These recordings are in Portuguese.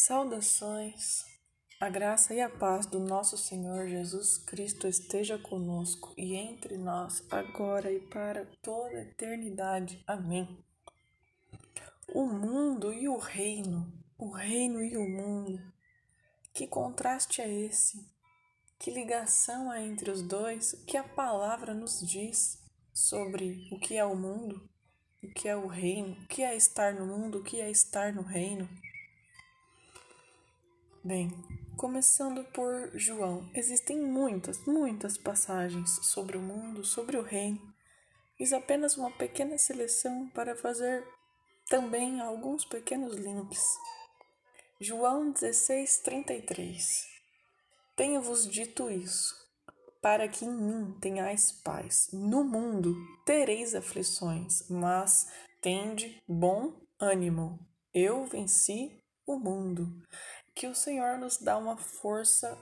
Saudações. A graça e a paz do nosso Senhor Jesus Cristo esteja conosco e entre nós, agora e para toda a eternidade. Amém. O mundo e o reino, o reino e o mundo. Que contraste é esse? Que ligação há entre os dois? O que a palavra nos diz sobre o que é o mundo, o que é o reino, o que é estar no mundo, o que é estar no reino? Bem, começando por João, existem muitas, muitas passagens sobre o mundo, sobre o reino. Fiz apenas uma pequena seleção para fazer também alguns pequenos links. João 16, 33 Tenho-vos dito isso, para que em mim tenhais paz. No mundo tereis aflições, mas tende bom ânimo. Eu venci o mundo que o Senhor nos dá uma força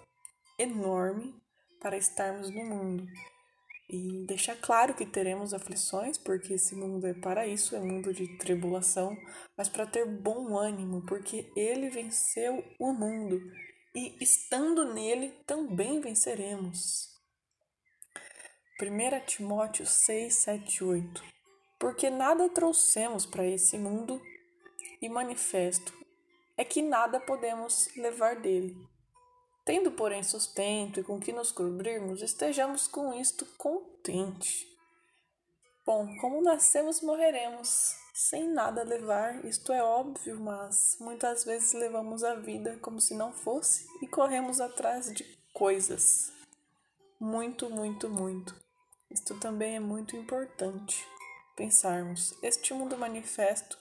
enorme para estarmos no mundo. E deixar claro que teremos aflições, porque esse mundo é para isso, é mundo de tribulação, mas para ter bom ânimo, porque ele venceu o mundo e estando nele também venceremos. 1 Timóteo 6, 7, 8 Porque nada trouxemos para esse mundo e manifesto é que nada podemos levar dele. Tendo, porém, sustento e com que nos cobrirmos, estejamos com isto contente. Bom, como nascemos, morreremos, sem nada levar, isto é óbvio, mas muitas vezes levamos a vida como se não fosse e corremos atrás de coisas. Muito, muito, muito. Isto também é muito importante. Pensarmos, este mundo manifesto,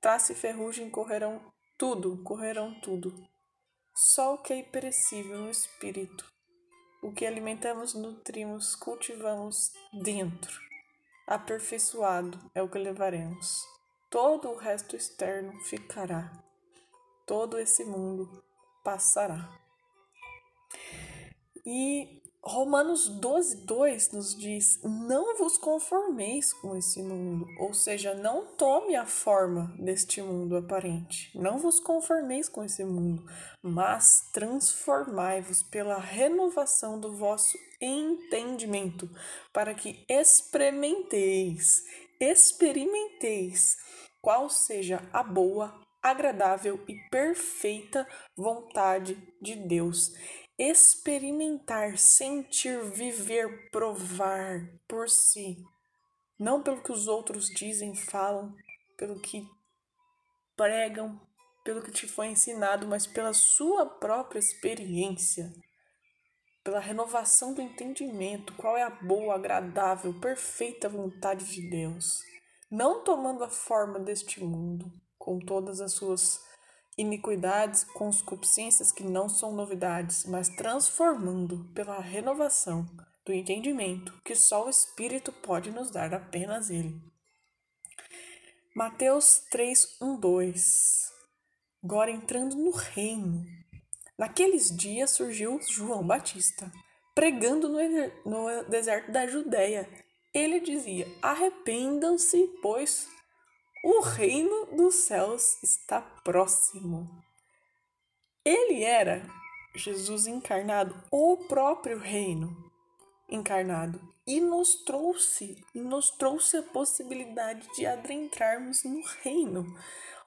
traça e ferrugem correrão tudo, correrão tudo. Só o que é perecível no espírito, o que alimentamos, nutrimos, cultivamos dentro, aperfeiçoado é o que levaremos. Todo o resto externo ficará. Todo esse mundo passará. E Romanos 12, 2 nos diz: Não vos conformeis com esse mundo, ou seja, não tome a forma deste mundo aparente. Não vos conformeis com esse mundo, mas transformai-vos pela renovação do vosso entendimento, para que experimenteis, experimenteis qual seja a boa, agradável e perfeita vontade de Deus experimentar, sentir, viver, provar por si. Não pelo que os outros dizem, falam, pelo que pregam, pelo que te foi ensinado, mas pela sua própria experiência, pela renovação do entendimento, qual é a boa, agradável, perfeita vontade de Deus, não tomando a forma deste mundo, com todas as suas iniquidades, conscupiscências que não são novidades, mas transformando pela renovação do entendimento que só o Espírito pode nos dar, apenas Ele. Mateus 3, 1, 2 Agora entrando no reino. Naqueles dias surgiu João Batista, pregando no, no deserto da Judéia. Ele dizia: Arrependam-se, pois o reino dos céus está próximo. Ele era Jesus encarnado, o próprio reino encarnado, e nos trouxe, nos trouxe a possibilidade de adentrarmos no reino.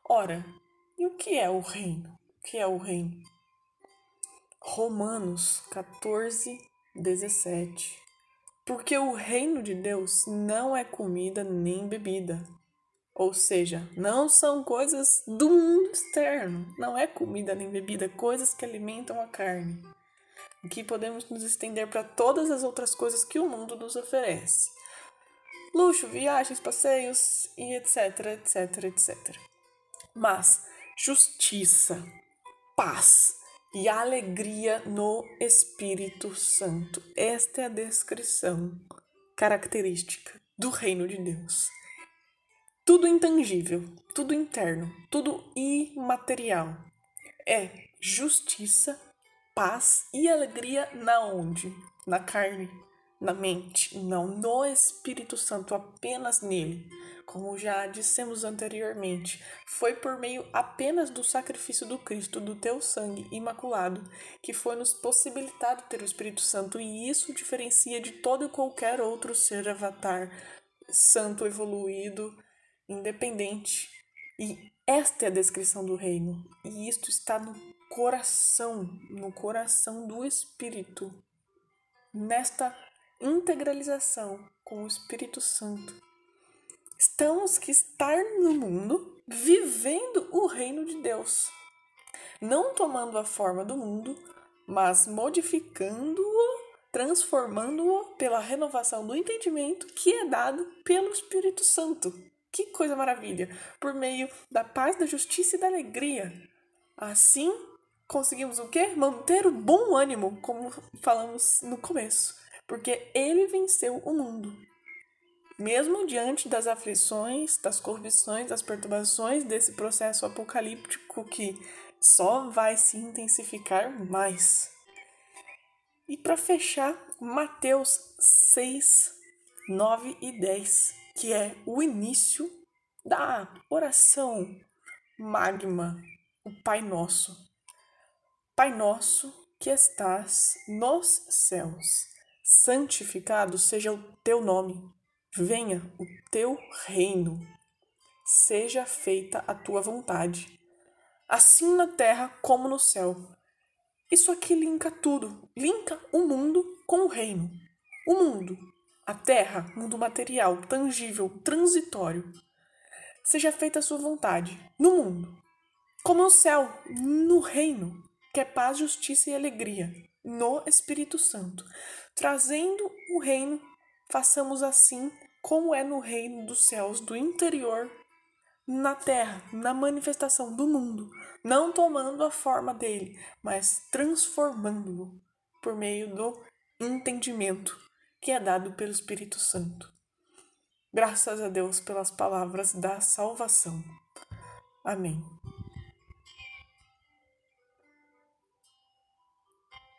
Ora, e o que é o reino? O que é o reino? Romanos 14, 17. Porque o reino de Deus não é comida nem bebida, ou seja, não são coisas do mundo externo, não é comida nem bebida, coisas que alimentam a carne. Aqui podemos nos estender para todas as outras coisas que o mundo nos oferece: luxo, viagens, passeios e etc, etc, etc. Mas justiça, paz e alegria no Espírito Santo. Esta é a descrição característica do reino de Deus tudo intangível, tudo interno, tudo imaterial. É justiça, paz e alegria na onde? Na carne, na mente, não no Espírito Santo, apenas nele. como já dissemos anteriormente, foi por meio apenas do sacrifício do Cristo, do teu sangue imaculado, que foi nos possibilitado ter o Espírito Santo, e isso diferencia de todo e qualquer outro ser avatar, santo, evoluído, independente. E esta é a descrição do reino, e isto está no coração, no coração do Espírito, nesta integralização com o Espírito Santo Estamos que estar no mundo vivendo o reino de Deus, não tomando a forma do mundo, mas modificando-o, transformando-o pela renovação do entendimento que é dado pelo Espírito Santo. Que coisa maravilha! Por meio da paz, da justiça e da alegria. Assim, conseguimos o quê? Manter o bom ânimo, como falamos no começo, porque ele venceu o mundo mesmo diante das aflições, das corrupções, das perturbações desse processo apocalíptico que só vai se intensificar mais. E para fechar, Mateus 6, 9 e 10, que é o início da oração magma, o Pai Nosso. Pai Nosso que estás nos céus, santificado seja o teu nome Venha o teu reino, seja feita a tua vontade, assim na terra como no céu. Isso aqui linka tudo, linka o mundo com o reino. O mundo, a terra, mundo material, tangível, transitório. Seja feita a sua vontade, no mundo, como no céu, no reino, que é paz, justiça e alegria, no Espírito Santo. Trazendo o reino, façamos assim como é no reino dos céus do interior, na terra, na manifestação do mundo, não tomando a forma dele, mas transformando-o por meio do entendimento que é dado pelo Espírito Santo. Graças a Deus pelas palavras da salvação. Amém.